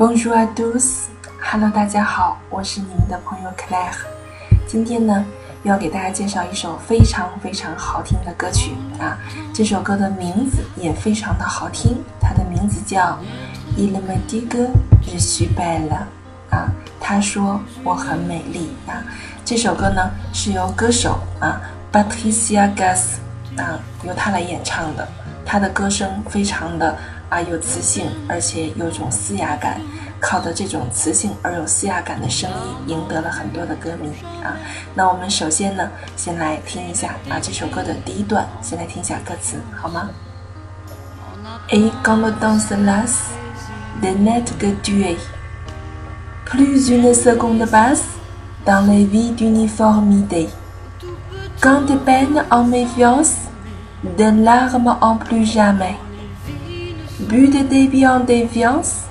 Bonjour à tous，Hello，大家好，我是你们的朋友 Claire。今天呢，要给大家介绍一首非常非常好听的歌曲啊。这首歌的名字也非常的好听，它的名字叫《Il me dit que je suis belle》啊。他说我很美丽啊。这首歌呢是由歌手啊 Patricia Gas 啊由他来演唱的。他的歌声非常的。啊，有磁性，而且有种嘶哑感，靠的这种磁性而有嘶哑感的声音，赢得了很多的歌迷啊。那我们首先呢，先来听一下啊这首歌的第一段，先来听一下歌词，好吗？Et quand le danse lasse, des nettes que tu es, plus une seconde passe dans les vies d'uniformité. Quand des peines en méfiance, des larmes en plus jamais. But de début en déviance,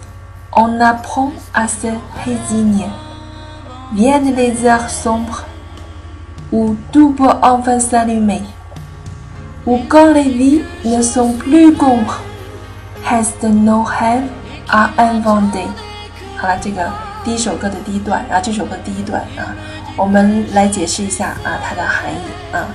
on apprend à se résigner. Viennent les heures sombres, où tout peut enfin s'allumer, où quand les vies ne sont plus compres, restent nos rêves à inventer. 好了，这个第一首歌的第一段，然后这首歌第一段啊，我们来解释一下啊它的含义啊。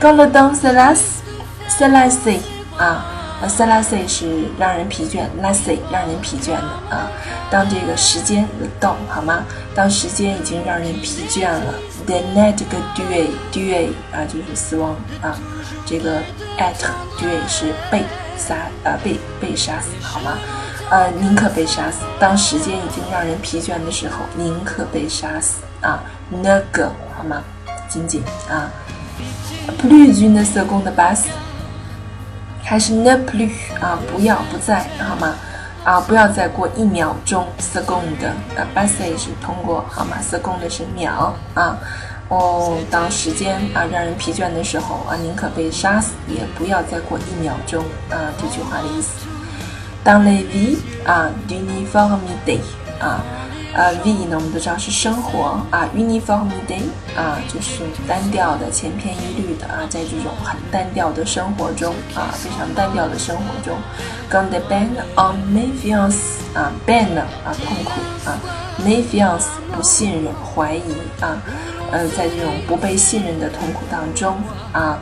Quand le temps se lasse, se lasser 啊。 塞拉塞是让人疲倦，拉塞让人疲倦的啊。当这个时间动好吗？当时间已经让人疲倦了，the night 这个 due due 啊就是死亡啊。这个 at due 是被杀呃被被杀死好吗？呃宁可被杀死。当时间已经让人疲倦的时候，宁可被杀死啊。那个好吗？仅仅啊。Plus une seconde passe。还是 ne plus 啊，不要不在，好吗？啊，不要再过一秒钟，second 啊 b a s s 是通过，好吗？second 是秒啊。哦，当时间啊让人疲倦的时候啊，宁可被杀死，也不要再过一秒钟啊。这句话的意思。当 la vie 啊，d'uniformité 啊。呃，V 呢，我们都知道是生活啊，uniform day 啊，就是单调的、千篇一律的啊，在这种很单调的生活中啊，非常单调的生活中，Gone the ban on méfiance 啊，ban 啊，痛苦啊，méfiance 不信任、怀疑啊，呃，在这种不被信任的痛苦当中啊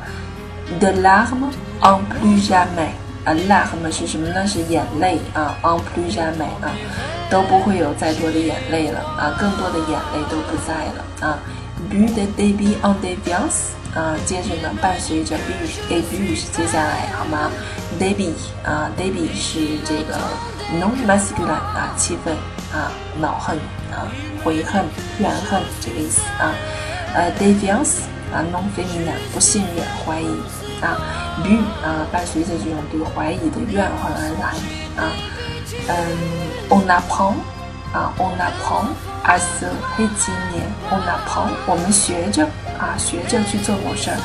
，the larme on plus jamais 啊，larme 是什么呢？是眼泪啊，on plus amai 啊。都不会有再多的眼泪了啊，更多的眼泪都不在了啊。Bu de début en déviance 啊，接着呢，伴随着 bu a bu 是接下来好吗？Début 啊，début 是这个 non masculine 啊，气愤啊，恼恨啊，悔恨、怨恨这个意思啊。呃，déviance 啊，non feminine 不信任、怀疑啊。Bu 啊，伴随着这种对怀疑的怨恨而来啊。嗯，on apprend 啊，on apprend à se résigner。on apprend 我们学着啊，学着去做某事儿。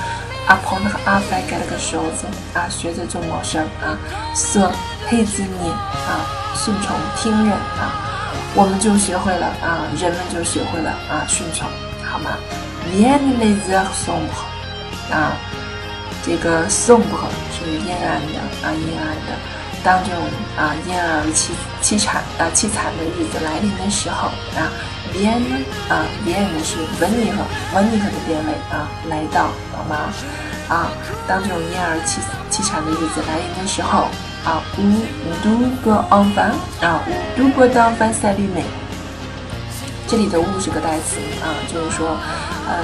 apprend 和 après 改了个手字啊，学着做某事儿啊。se résigner 啊，顺从听任啊，我们就学会了啊，人们就学会了啊，顺从，好吗？Viens les heures sombres 啊，这个 sombre 是阴暗的啊，阴暗的。当这种啊阴暗而凄凄惨啊凄惨的日子来临的时候啊，bien 啊 bien 是 venir venir 的变位啊来到好吗？啊，当这种阴暗而凄凄惨的日子来临的时候啊，où du go enfin 啊，où du go enfin s'allumer，这里的物是个代词啊，就是说呃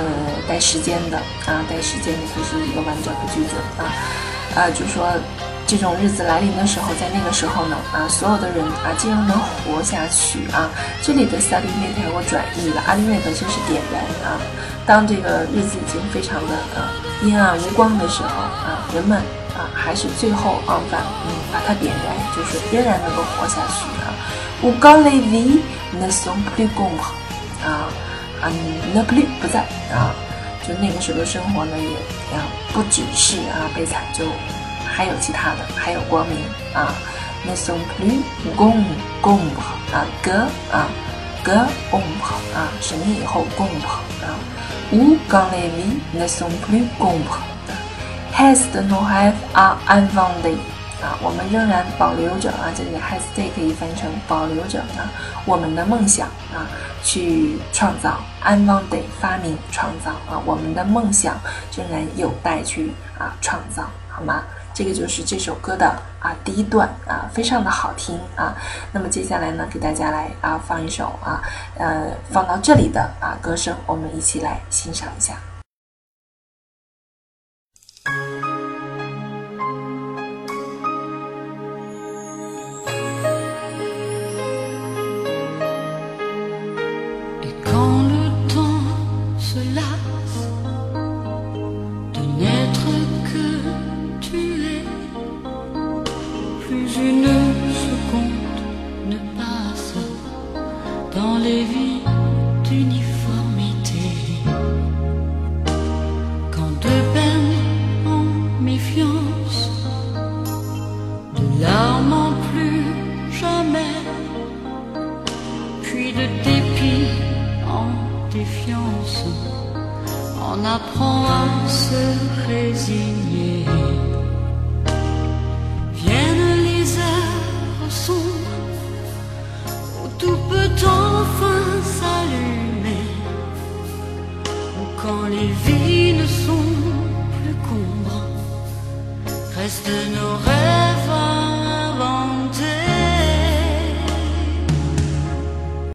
带时间的啊带时间的不是一个完整的句子啊啊，就说。这种日子来临的时候，在那个时候呢，啊，所有的人啊，竟然能活下去啊！这里的 s a l u m a t e 我转译了 a l u m a t e 就是点燃啊。当这个日子已经非常的啊阴暗无光的时候啊，人们啊还是最后啊把嗯把它点燃，就是仍然能够活下去啊。我刚 o n les ne sont plus c o m p 啊啊 ne plus 不在啊，就那个时候的生活呢，也啊不只是啊悲惨就。还有其他的，还有光明啊。Ne sont plus gombes 啊，g 啊，gombes 啊，什么以后 gombes 啊。Où quand les vies ne sont plus gombes, reste nos rêves à inventer 啊，我们仍然保留着啊，这里 has day 可以翻成保留着啊，我们的梦想啊，去创造，I'm one day 发明创造啊，我们的梦想仍然有待去啊创造，好吗？这个就是这首歌的啊第一段啊，非常的好听啊。那么接下来呢，给大家来啊放一首啊，呃，放到这里的啊歌声，我们一起来欣赏一下。Une seconde ne passe dans les vies d'uniformité. Quand deux peines en méfiance, de larmes en plus jamais, puis de dépit en défiance, on apprend à se résigner. chanson où tout peut enfin s'allumer, où quand les vies ne sont plus combres, restent nos rêves avant.